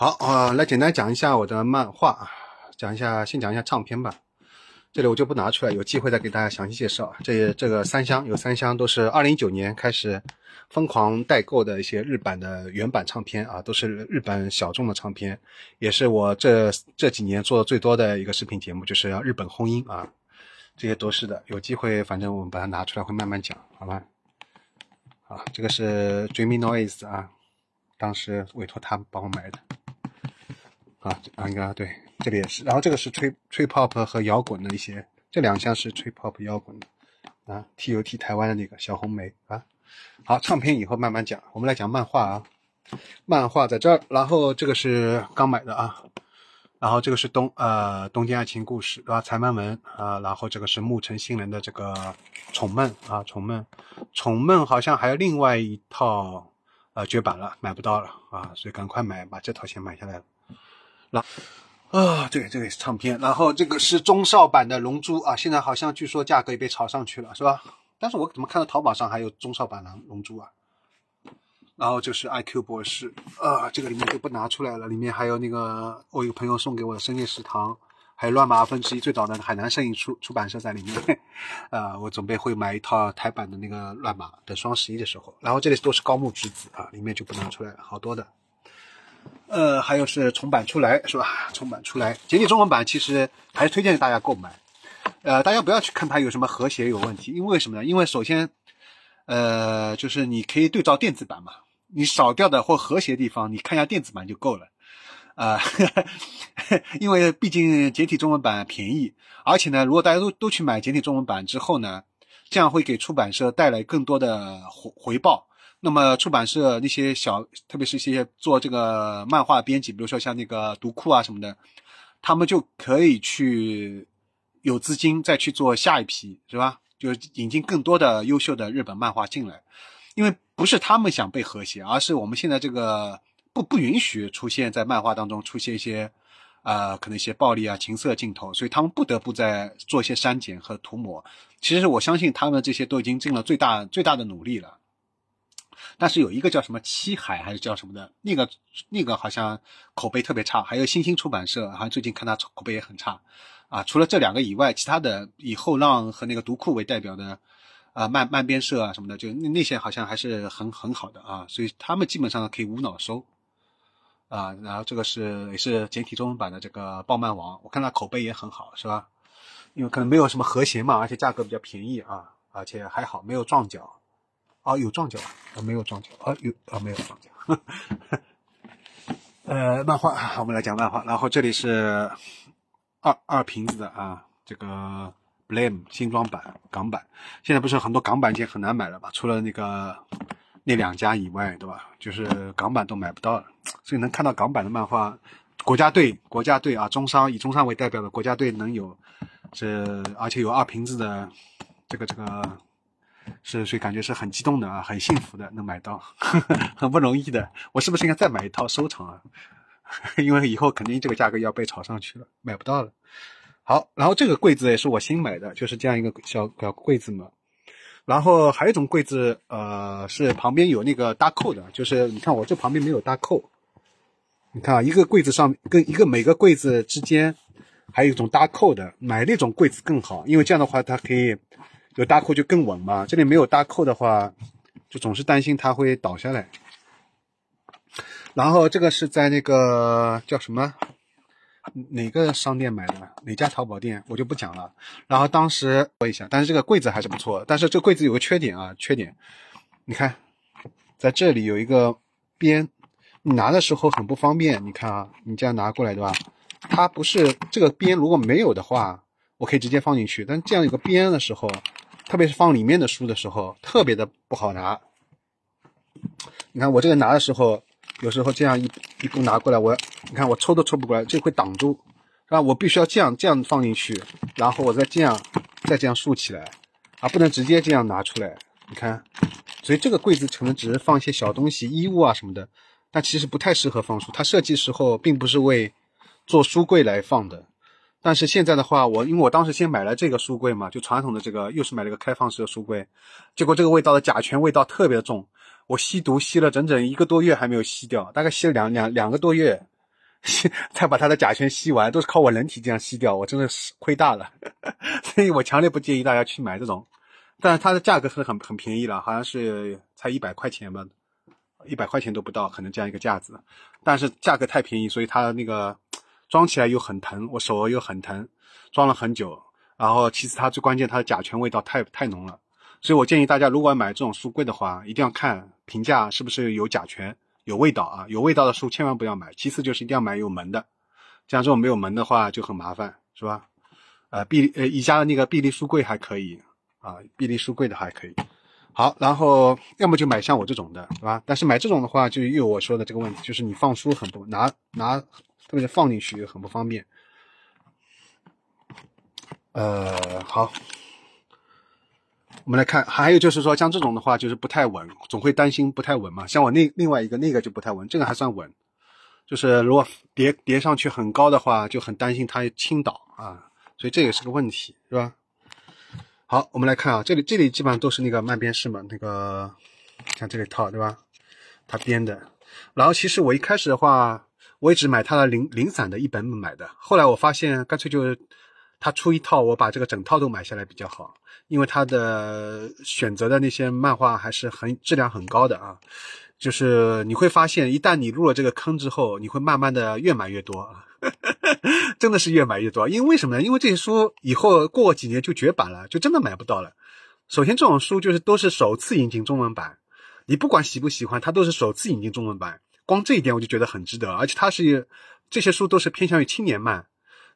好啊、来简单讲一下我的漫画啊，讲一下，先讲一下唱片吧。这里我就不拿出来，有机会再给大家详细介绍。这这个三箱有三箱都是二零一九年开始疯狂代购的一些日版的原版唱片啊，都是日本小众的唱片，也是我这这几年做的最多的一个视频节目，就是要日本轰音啊，这些都是的。有机会反正我们把它拿出来会慢慢讲，好吧？啊，这个是 Dreamy Noise 啊，当时委托他帮我买的。啊啊，应该对，这里也是。然后这个是吹吹 pop 和摇滚的一些，这两项是吹 pop 摇滚的啊。TUT 台湾的那个小红莓啊。好，唱片以后慢慢讲，我们来讲漫画啊。漫画在这儿，然后这个是刚买的啊。然后这个是东呃东京爱情故事对吧？柴门文啊。然后这个是木城新人的这个宠梦啊，宠梦，宠梦好像还有另外一套呃绝版了，买不到了啊，所以赶快买，把这套先买下来了。然啊，对这个这个是唱片，然后这个是中少版的《龙珠》啊，现在好像据说价格也被炒上去了，是吧？但是我怎么看到淘宝上还有中少版的《龙珠》啊？然后就是 IQ 博士啊，这个里面就不拿出来了，里面还有那个我一个朋友送给我的深夜食堂，还有乱麻二分之一最早的海南摄影出出版社在里面，啊，我准备会买一套台版的那个乱麻，等双十一的时候。然后这里都是高木直子啊，里面就不拿出来了，好多的。呃，还有是重版出来是吧？重版出来，简体中文版其实还是推荐大家购买。呃，大家不要去看它有什么和谐有问题，因为什么呢？因为首先，呃，就是你可以对照电子版嘛，你少掉的或和谐地方，你看一下电子版就够了。啊、呃，因为毕竟简体中文版便宜，而且呢，如果大家都都去买简体中文版之后呢，这样会给出版社带来更多的回回报。那么出版社那些小，特别是一些做这个漫画编辑，比如说像那个读库啊什么的，他们就可以去有资金再去做下一批，是吧？就是引进更多的优秀的日本漫画进来，因为不是他们想被和谐，而是我们现在这个不不允许出现在漫画当中出现一些，呃，可能一些暴力啊、情色镜头，所以他们不得不在做一些删减和涂抹。其实我相信他们这些都已经尽了最大最大的努力了。但是有一个叫什么七海还是叫什么的，那个那个好像口碑特别差。还有新兴出版社，好像最近看他口碑也很差，啊，除了这两个以外，其他的以后浪和那个读库为代表的，啊漫漫编社啊什么的，就那那些好像还是很很好的啊，所以他们基本上可以无脑收，啊，然后这个是也是简体中文版的这个暴漫王，我看他口碑也很好，是吧？因为可能没有什么和谐嘛，而且价格比较便宜啊，而且还好没有撞脚。啊，有撞角啊，没有撞角啊，有啊，没有撞脚。呃，漫画，我们来讲漫画。然后这里是二二瓶子的啊，这个 Blame 新装版港版。现在不是很多港版已经很难买了吧？除了那个那两家以外，对吧？就是港版都买不到了。所以能看到港版的漫画，国家队，国家队啊，中商以中商为代表的国家队能有这，而且有二瓶子的这个这个。是，所以感觉是很激动的啊，很幸福的，能买到，很不容易的。我是不是应该再买一套收藏啊？因为以后肯定这个价格要被炒上去了，买不到了。好，然后这个柜子也是我新买的，就是这样一个小小柜子嘛。然后还有一种柜子，呃，是旁边有那个搭扣的，就是你看我这旁边没有搭扣。你看啊，一个柜子上跟一个每个柜子之间还有一种搭扣的，买那种柜子更好，因为这样的话它可以。有搭扣就更稳嘛，这里没有搭扣的话，就总是担心它会倒下来。然后这个是在那个叫什么哪个商店买的，哪家淘宝店我就不讲了。然后当时说一下，但是这个柜子还是不错。但是这个柜子有个缺点啊，缺点，你看在这里有一个边，你拿的时候很不方便。你看啊，你这样拿过来对吧？它不是这个边如果没有的话，我可以直接放进去。但这样有个边的时候。特别是放里面的书的时候，特别的不好拿。你看我这个拿的时候，有时候这样一一步拿过来，我你看我抽都抽不过来，这会挡住，是吧？我必须要这样这样放进去，然后我再这样再这样竖起来，啊，不能直接这样拿出来。你看，所以这个柜子可能只是放一些小东西、衣物啊什么的，但其实不太适合放书。它设计时候并不是为做书柜来放的。但是现在的话，我因为我当时先买了这个书柜嘛，就传统的这个，又是买了个开放式的书柜，结果这个味道的甲醛味道特别重，我吸毒吸了整整一个多月还没有吸掉，大概吸了两两两个多月，吸 才把它的甲醛吸完，都是靠我人体这样吸掉，我真的是亏大了。所以我强烈不建议大家去买这种，但是它的价格是很很便宜了，好像是才一百块钱吧，一百块钱都不到，可能这样一个架子，但是价格太便宜，所以它那个装起来又很疼，我手又很疼，装了很久。然后其次它最关键，它的甲醛味道太太浓了，所以我建议大家如果买这种书柜的话，一定要看评价是不是有甲醛。有味道啊，有味道的书千万不要买。其次就是一定要买有门的，像这种没有门的话就很麻烦，是吧？呃，碧呃宜家的那个碧丽书柜还可以啊，碧丽书柜的还可以。好，然后要么就买像我这种的，是吧？但是买这种的话，就又有我说的这个问题，就是你放书很不拿拿，特别是放进去很不方便。呃，好。我们来看，还有就是说，像这种的话，就是不太稳，总会担心不太稳嘛。像我那另外一个那个就不太稳，这个还算稳，就是如果叠叠上去很高的话，就很担心它倾倒啊，所以这也是个问题，是吧？好，我们来看啊，这里这里基本上都是那个慢边式嘛，那个像这里套对吧？它编的。然后其实我一开始的话，我一直买它的零零散的一本本买的，后来我发现干脆就。他出一套，我把这个整套都买下来比较好，因为他的选择的那些漫画还是很质量很高的啊。就是你会发现，一旦你入了这个坑之后，你会慢慢的越买越多啊，真的是越买越多。因为为什么呢？因为这些书以后过几年就绝版了，就真的买不到了。首先，这种书就是都是首次引进中文版，你不管喜不喜欢，它都是首次引进中文版，光这一点我就觉得很值得。而且它是这些书都是偏向于青年漫。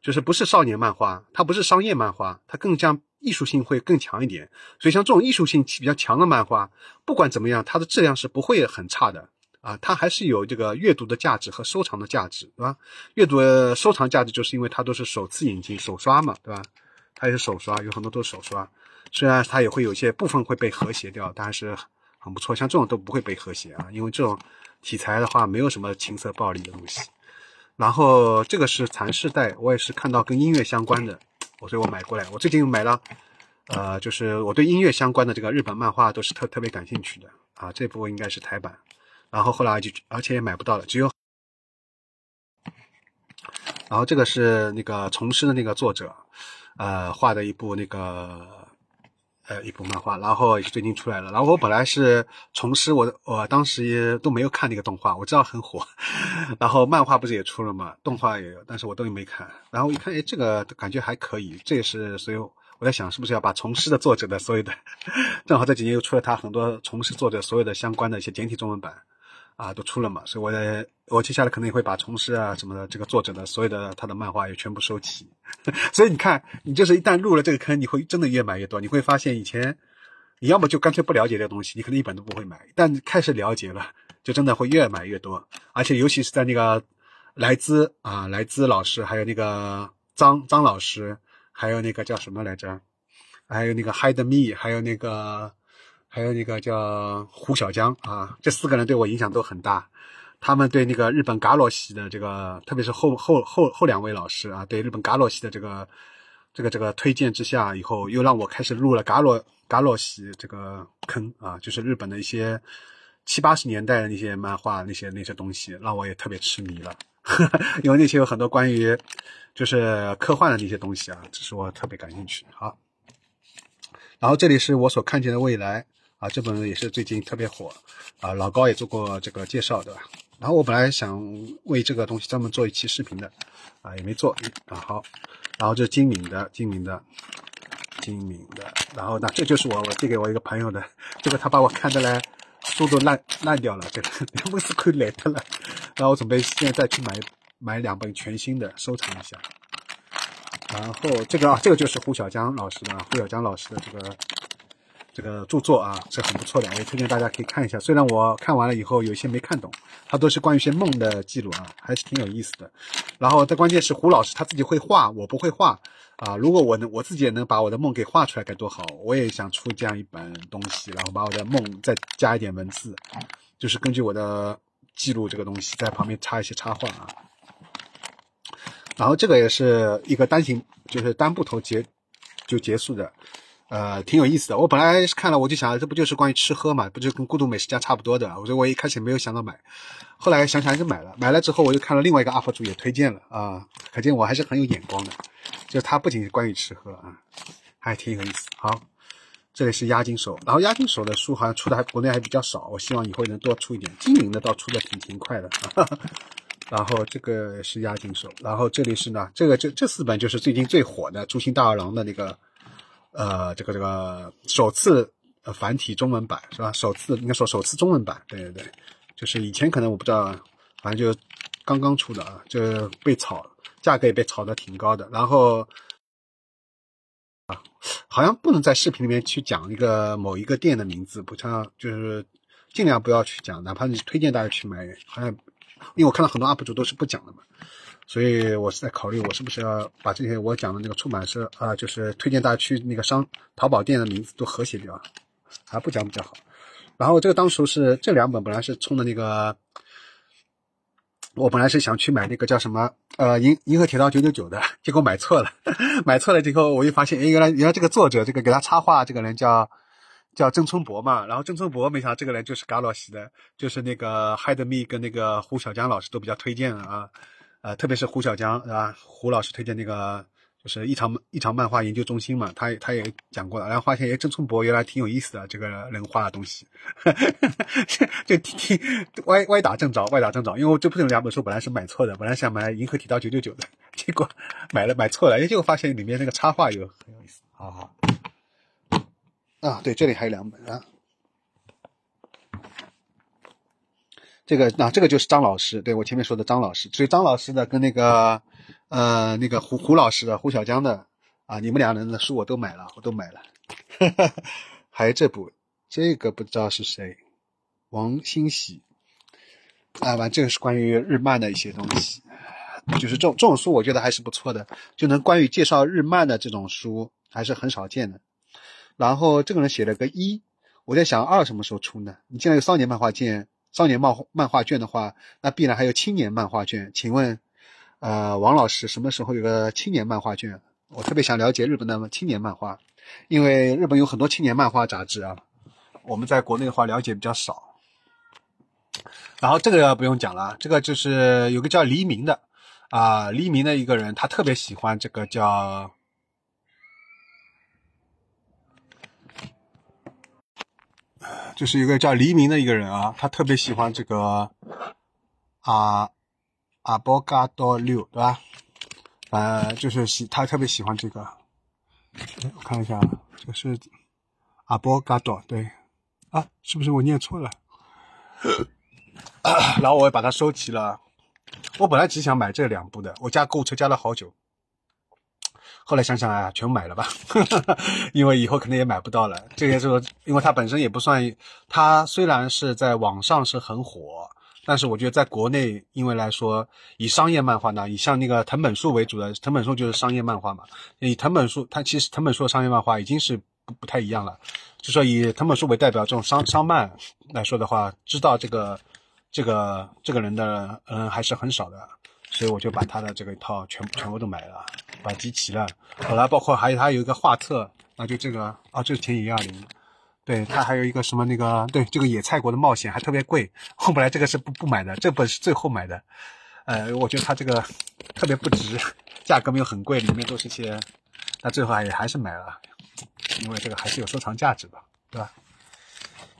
就是不是少年漫画，它不是商业漫画，它更加艺术性会更强一点。所以像这种艺术性比较强的漫画，不管怎么样，它的质量是不会很差的啊，它还是有这个阅读的价值和收藏的价值，对吧？阅读收藏价值就是因为它都是首次引进首刷嘛，对吧？它也是首刷，有很多都是首刷，虽然它也会有些部分会被和谐掉，但是很不错。像这种都不会被和谐啊，因为这种题材的话，没有什么情色暴力的东西。然后这个是蚕丝带，我也是看到跟音乐相关的，我所以我买过来。我最近买了，呃，就是我对音乐相关的这个日本漫画都是特特别感兴趣的啊。这部应该是台版，然后后来就而且也买不到了，只有。然后这个是那个虫师的那个作者，呃，画的一部那个。呃，一部漫画，然后最近出来了。然后我本来是重师，我我当时也都没有看那个动画，我知道很火。然后漫画不是也出了嘛，动画也有，但是我都没看。然后一看，哎，这个感觉还可以。这也是，所以我在想，是不是要把重师的作者的所有的，正好这几年又出了他很多重师作者所有的相关的一些简体中文版。啊，都出了嘛，所以我的我接下来可能也会把虫师啊什么的这个作者的所有的他的漫画也全部收齐。所以你看，你就是一旦入了这个坑，你会真的越买越多。你会发现以前你要么就干脆不了解这个东西，你可能一本都不会买。但开始了解了，就真的会越买越多。而且尤其是在那个莱兹啊，莱兹老师，还有那个张张老师，还有那个叫什么来着？还有那个 Hide Me，还有那个。还有那个叫胡小江啊，这四个人对我影响都很大。他们对那个日本伽罗系的这个，特别是后后后后两位老师啊，对日本伽罗系的这个这个这个推荐之下，以后又让我开始入了伽罗伽罗系这个坑啊，就是日本的一些七八十年代的那些漫画那些那些东西，让我也特别痴迷了。因为那些有很多关于就是科幻的那些东西啊，这是我特别感兴趣。好，然后这里是我所看见的未来。啊，这本也是最近特别火，啊，老高也做过这个介绍，对吧？然后我本来想为这个东西专门做一期视频的，啊，也没做啊。好，然后这是精明的，精明的，精明的。然后呢，这就是我我递给我一个朋友的，这个他把我看的嘞书都烂烂掉了，这个不是亏来的了。然后我准备现在再去买买两本全新的收藏一下。然后这个啊，这个就是胡小江老师的，胡小江老师的这个。这个著作啊是很不错的，我也推荐大家可以看一下。虽然我看完了以后有些没看懂，它都是关于一些梦的记录啊，还是挺有意思的。然后，但关键是胡老师他自己会画，我不会画啊。如果我能我自己也能把我的梦给画出来，该多好！我也想出这样一本东西，然后把我的梦再加一点文字，就是根据我的记录这个东西，在旁边插一些插画啊。然后这个也是一个单行，就是单部头结就结束的。呃，挺有意思的。我本来是看了，我就想，这不就是关于吃喝嘛，不就跟孤独美食家差不多的？我说我一开始没有想到买，后来想想还是买了。买了之后，我又看了另外一个 UP 主也推荐了啊，可见我还是很有眼光的。就是他不仅是关于吃喝啊，还挺有意思。好，这里是押金手，然后押金手的书好像出的还国内还比较少，我希望以后能多出一点。精灵的倒出的挺勤快的。哈 哈然后这个是押金手，然后这里是呢，这个这这四本就是最近最火的《诛心大二郎》的那个。呃，这个这个首次呃繁体中文版是吧？首次应该说首次中文版，对对对，就是以前可能我不知道，反正就刚刚出的啊，就被炒，价格也被炒的挺高的。然后啊，好像不能在视频里面去讲一个某一个店的名字，不像就是尽量不要去讲，哪怕你推荐大家去买，好像因为我看到很多 UP 主都是不讲的嘛。所以我是在考虑，我是不是要把这些我讲的那个出版社啊，就是推荐大家去那个商淘宝店的名字都和谐掉，还不讲比较好。然后这个当初是这两本本来是冲的那个，我本来是想去买那个叫什么呃银银河铁道九九九的，结果买错了，买错了，之后我又发现，哎，原来原来这个作者这个给他插画这个人叫叫郑春博嘛，然后郑春博没想到这个人就是嘎洛西的，就是那个 Hide Me 跟那个胡小江老师都比较推荐啊。呃，特别是胡小江，是吧？胡老师推荐那个，就是异常异常漫画研究中心嘛，他他也讲过了。然后发现，哎，郑春博原来挺有意思的，这个人画的东西，就听听歪歪打正着，歪打正着。因为我这部分两本书本来是买错的，本来想买《银河铁道九九九》的，结果买了买错了，哎，结果发现里面那个插画有很有意思。好好，啊，对，这里还有两本啊。这个那这个就是张老师，对我前面说的张老师，所以张老师的跟那个呃那个胡胡老师的胡小江的啊，你们两人的书我都买了，我都买了，还有这部这个不知道是谁，王欣喜啊，完这个是关于日漫的一些东西，就是这种这种书我觉得还是不错的，就能关于介绍日漫的这种书还是很少见的。然后这个人写了个一，我在想二什么时候出呢？你既然有少年漫画卷。少年漫漫画卷的话，那必然还有青年漫画卷。请问，呃，王老师什么时候有个青年漫画卷？我特别想了解日本的青年漫画，因为日本有很多青年漫画杂志啊。我们在国内的话了解比较少。然后这个不用讲了，这个就是有个叫黎明的啊，黎明的一个人，他特别喜欢这个叫。就是一个叫黎明的一个人啊，他特别喜欢这个啊阿波嘎多六，对吧？呃，就是喜他特别喜欢这个，我看一下，啊这个是阿波嘎多，对啊，是不是我念错了？然后我也把它收齐了。我本来只想买这两部的，我加购物车加了好久。后来想想啊，全买了吧，因为以后可能也买不到了。这些说，因为它本身也不算，它虽然是在网上是很火，但是我觉得在国内，因为来说以商业漫画呢，以像那个藤本树为主的，藤本树就是商业漫画嘛。以藤本树，它其实藤本树商业漫画已经是不不太一样了。就说以藤本树为代表这种商商漫来说的话，知道这个这个这个人的嗯还是很少的。所以我就把他的这个一套全部全部都买了，把集齐了。后来包括还有他有一个画册，啊，就这个啊，这是田野幺二零，对他还有一个什么那个对这个野菜国的冒险还特别贵，我本来这个是不不买的，这本是最后买的。呃，我觉得他这个特别不值，价格没有很贵，里面都是些，那最后还还是买了，因为这个还是有收藏价值的，对吧？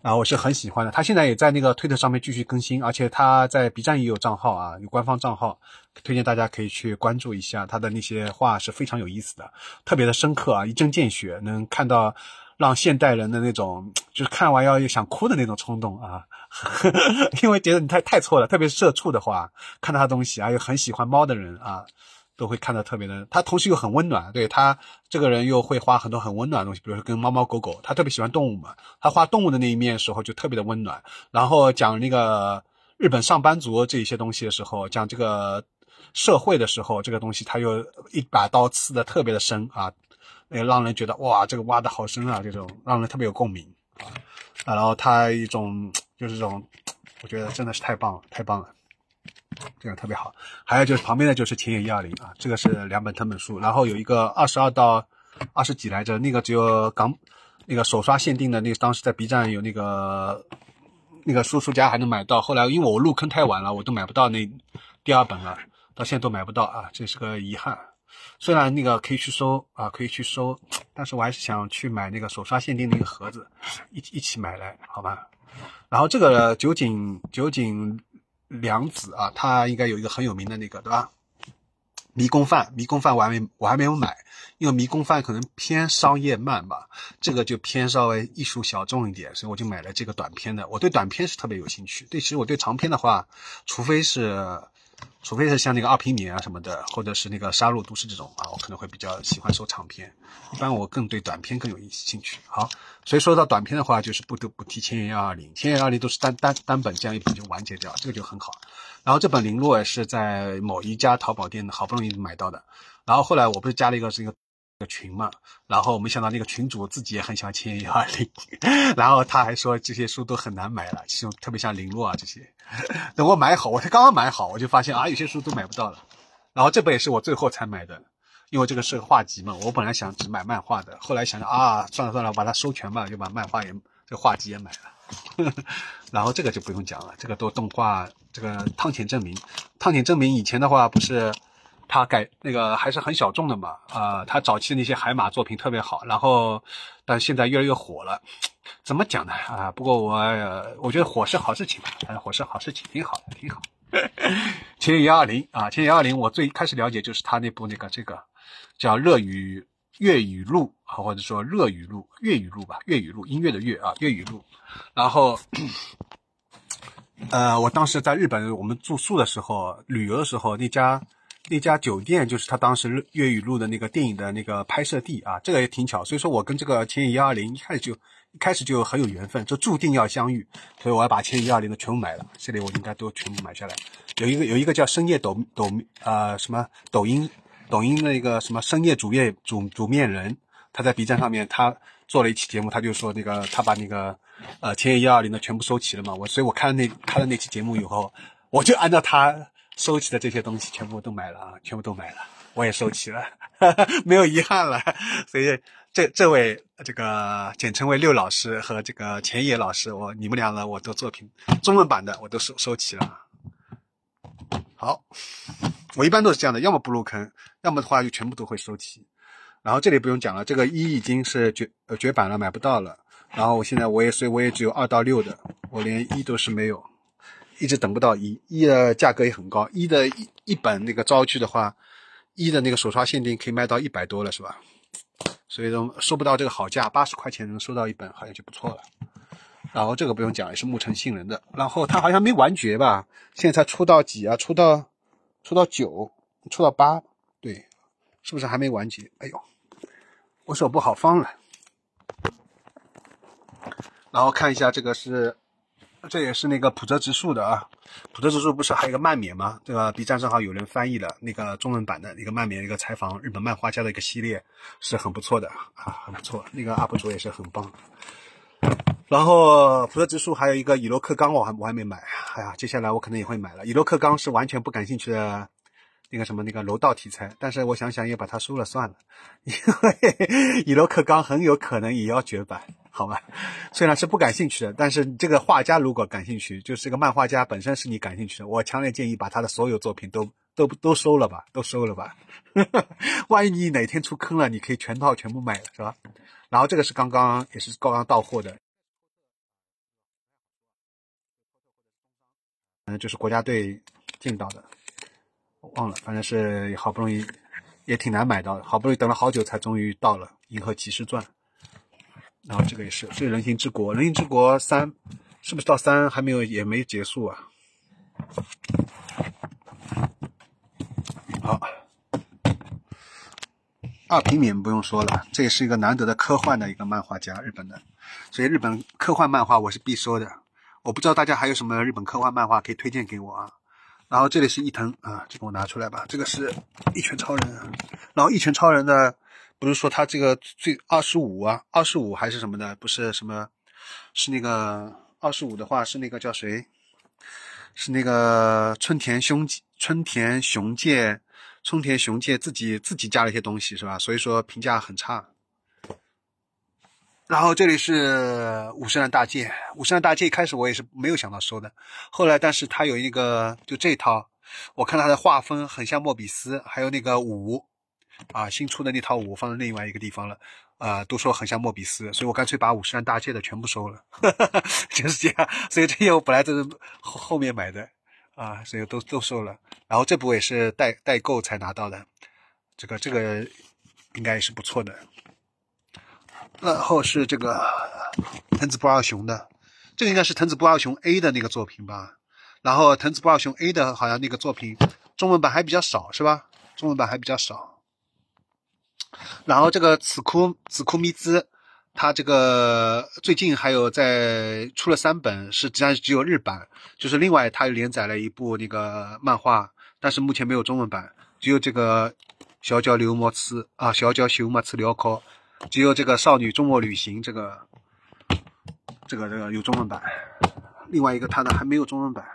啊，我是很喜欢的。他现在也在那个推特上面继续更新，而且他在 B 站也有账号啊，有官方账号，推荐大家可以去关注一下。他的那些话是非常有意思的，特别的深刻啊，一针见血，能看到让现代人的那种就是看完要想哭的那种冲动啊，因为觉得你太太错了，特别是社畜的话，看到他东西，啊，又很喜欢猫的人啊。都会看得特别的，他同时又很温暖，对他这个人又会画很多很温暖的东西，比如说跟猫猫狗狗，他特别喜欢动物嘛，他画动物的那一面的时候就特别的温暖。然后讲那个日本上班族这一些东西的时候，讲这个社会的时候，这个东西他又一把刀刺的特别的深啊，也让人觉得哇，这个挖的好深啊，这种让人特别有共鸣啊。然后他一种就是这种，我觉得真的是太棒了，太棒了。这个特别好，还有就是旁边的就是田野一二零啊，这个是两本藤本书，然后有一个二十二到二十几来着，那个只有港那个手刷限定的，那个当时在 B 站有那个那个叔叔家还能买到，后来因为我入坑太晚了，我都买不到那第二本了，到现在都买不到啊，这是个遗憾。虽然那个可以去收啊，可以去收，但是我还是想去买那个手刷限定那个盒子，一一起买来，好吧？然后这个酒井酒井良子啊，他应该有一个很有名的那个，对吧？迷宫饭，迷宫饭我还没我还没有买，因为迷宫饭可能偏商业漫吧，这个就偏稍微艺术小众一点，所以我就买了这个短片的。我对短片是特别有兴趣，对，其实我对长篇的话，除非是。除非是像那个二平米啊什么的，或者是那个杀戮都市这种啊，我可能会比较喜欢收长篇。一般我更对短篇更有兴趣。好，所以说到短篇的话，就是不得不提千叶幺二零，千叶幺二零都是单单单本这样一本就完结掉，这个就很好。然后这本零落也是在某一家淘宝店好不容易买到的。然后后来我不是加了一个是一个。群嘛，然后我没想到那个群主自己也很喜欢千叶幺二零，然后他还说这些书都很难买了，其中特别像林洛啊这些。等我买好，我才刚刚买好，我就发现啊有些书都买不到了。然后这本也是我最后才买的，因为这个是个画集嘛，我本来想只买漫画的，后来想想啊算了算了，把它收全吧，就把漫画也这画集也买了。然后这个就不用讲了，这个都动画，这个汤浅证明，汤浅证明以前的话不是。他改那个还是很小众的嘛，啊，他早期的那些海马作品特别好，然后，但现在越来越火了，怎么讲呢？啊，不过我我觉得火是好事情吧，反正火是好事情，挺好的，挺好。千叶幺二零啊，千叶幺二零，我最开始了解就是他那部那个这个叫热语粤语录啊，或者说热语录粤语录吧，粤语录音乐的粤啊，粤语录。然后，呃，我当时在日本，我们住宿的时候，旅游的时候，那家。那家酒店就是他当时粤语录的那个电影的那个拍摄地啊，这个也挺巧。所以说我跟这个千叶一二零一开始就一开始就很有缘分，就注定要相遇。所以我要把千叶一二零的全部买了，这里我应该都全部买下来。有一个有一个叫深夜抖抖呃什么抖音抖音那个什么深夜主页主主面人，他在 B 站上面他做了一期节目，他就说那个他把那个呃千叶一二零的全部收齐了嘛。我所以我看了那看了那期节目以后，我就按照他。收齐的这些东西全部都买了啊，全部都买了，我也收齐了，哈 哈没有遗憾了。所以这这位这个简称为六老师和这个钱野老师，我你们俩呢，我的作品中文版的我都收收齐了。好，我一般都是这样的，要么不入坑，要么的话就全部都会收齐。然后这里不用讲了，这个一已经是绝绝版了，买不到了。然后我现在我也所以我也只有二到六的，我连一都是没有。一直等不到一，一的价格也很高，一的一一本那个招剧的话，一的那个手刷限定可以卖到一百多了，是吧？所以说收不到这个好价，八十块钱能收到一本好像就不错了。然后这个不用讲，也是木城信人的。然后他好像没完结吧？现在才出到几啊？出到出到九，出到八，对，是不是还没完结？哎呦，我手不好放了。然后看一下这个是。这也是那个普泽直树的啊，普泽直树不是还有个漫勉吗？对吧？B 站正好有人翻译了那个中文版的那个漫勉，一个采访日本漫画家的一个系列，是很不错的啊，很不错。那个 UP 主也是很棒。然后普泽直树还有一个以洛克刚，我还我还没买。哎呀，接下来我可能也会买了。以洛克刚是完全不感兴趣的。那个什么那个楼道题材，但是我想想也把它收了算了，因为 以洛克刚很有可能也要绝版，好吧？虽然是不感兴趣的，但是这个画家如果感兴趣，就是这个漫画家本身是你感兴趣的，我强烈建议把他的所有作品都都都收了吧，都收了吧。万一你哪天出坑了，你可以全套全部买了，是吧？然后这个是刚刚也是刚刚到货的，嗯，就是国家队进到的。忘了，反正是好不容易，也挺难买到的，好不容易等了好久才终于到了《银河骑士传》。然后这个也是，所以《人形之国》《人形之国三》是不是到三还没有也没结束啊？好，二平免不用说了，这也是一个难得的科幻的一个漫画家，日本的，所以日本科幻漫画我是必收的。我不知道大家还有什么日本科幻漫画可以推荐给我啊？然后这里是伊藤啊，这个我拿出来吧。这个是一拳超人，然后一拳超人的，不是说他这个最二十五啊，二十五还是什么的，不是什么，是那个二十五的话是那个叫谁？是那个春田雄春田雄介春田雄介自己自己加了一些东西是吧？所以说评价很差。然后这里是五十岚大介，五十岚大介一开始我也是没有想到收的，后来但是他有一个就这套，我看他的画风很像莫比斯，还有那个五啊新出的那套五放在另外一个地方了，啊都说很像莫比斯，所以我干脆把五十岚大介的全部收了，就是这样。所以这些我本来都是后后面买的啊，所以都都收了。然后这部也是代代购才拿到的，这个这个应该也是不错的。然后是这个藤子不二雄的，这个应该是藤子不二雄 A 的那个作品吧。然后藤子不二雄 A 的好像那个作品中文版还比较少，是吧？中文版还比较少。然后这个此库此库咪兹，他这个最近还有在出了三本，是实际上只有日版，就是另外他又连载了一部那个漫画，但是目前没有中文版，只有这个小脚流魔刺啊，小脚修魔刺镣铐。只有这个《少女周末旅行》这个，这个这个有中文版，另外一个它的还没有中文版，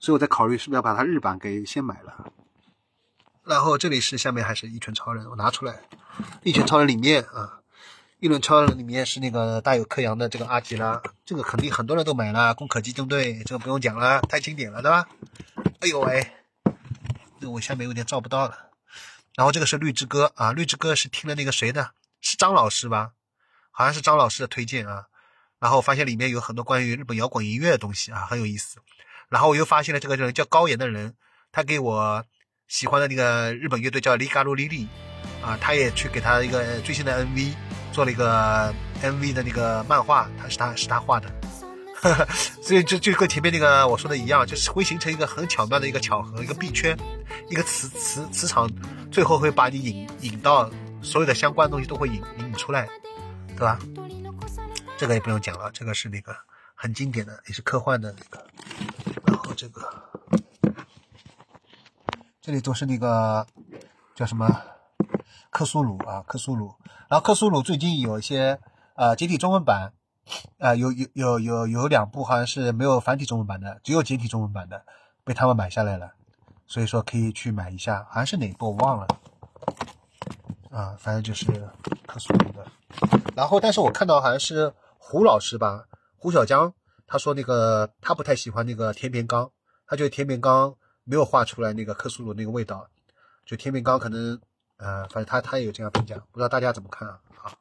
所以我在考虑是不是要把它日版给先买了。然后这里是下面还是一拳超人，我拿出来，一拳超人里面啊，一轮超人里面是那个大有克洋的这个阿吉拉，这个肯定很多人都买了，攻壳机动队这个不用讲了，太经典了，对吧？哎呦喂，那我下面有点照不到了。然后这个是绿之歌啊，绿之歌是听了那个谁的？是张老师吧？好像是张老师的推荐啊。然后发现里面有很多关于日本摇滚音乐的东西啊，很有意思。然后我又发现了这个人叫高岩的人，他给我喜欢的那个日本乐队叫利嘎鲁莉莉啊，他也去给他一个最新的 MV 做了一个 MV 的那个漫画，他是他是他画的。所以就就跟前面那个我说的一样，就是会形成一个很巧妙的一个巧合，一个币圈，一个磁磁磁场，最后会把你引引到。所有的相关东西都会引引出来，对吧？这个也不用讲了，这个是那个很经典的，也是科幻的那个。然后这个，这里都是那个叫什么克苏鲁啊，克苏鲁。然后克苏鲁最近有一些呃简体中文版，啊有有有有有两部好像是没有繁体中文版的，只有简体中文版的，被他们买下来了，所以说可以去买一下，好像是哪部我忘了。啊，反正就是克苏鲁的。然后，但是我看到好像是胡老师吧，胡小江，他说那个他不太喜欢那个田边刚，他觉得田边刚没有画出来那个克苏鲁那个味道，就天命刚可能，呃，反正他他也有这样评价，不知道大家怎么看啊？好。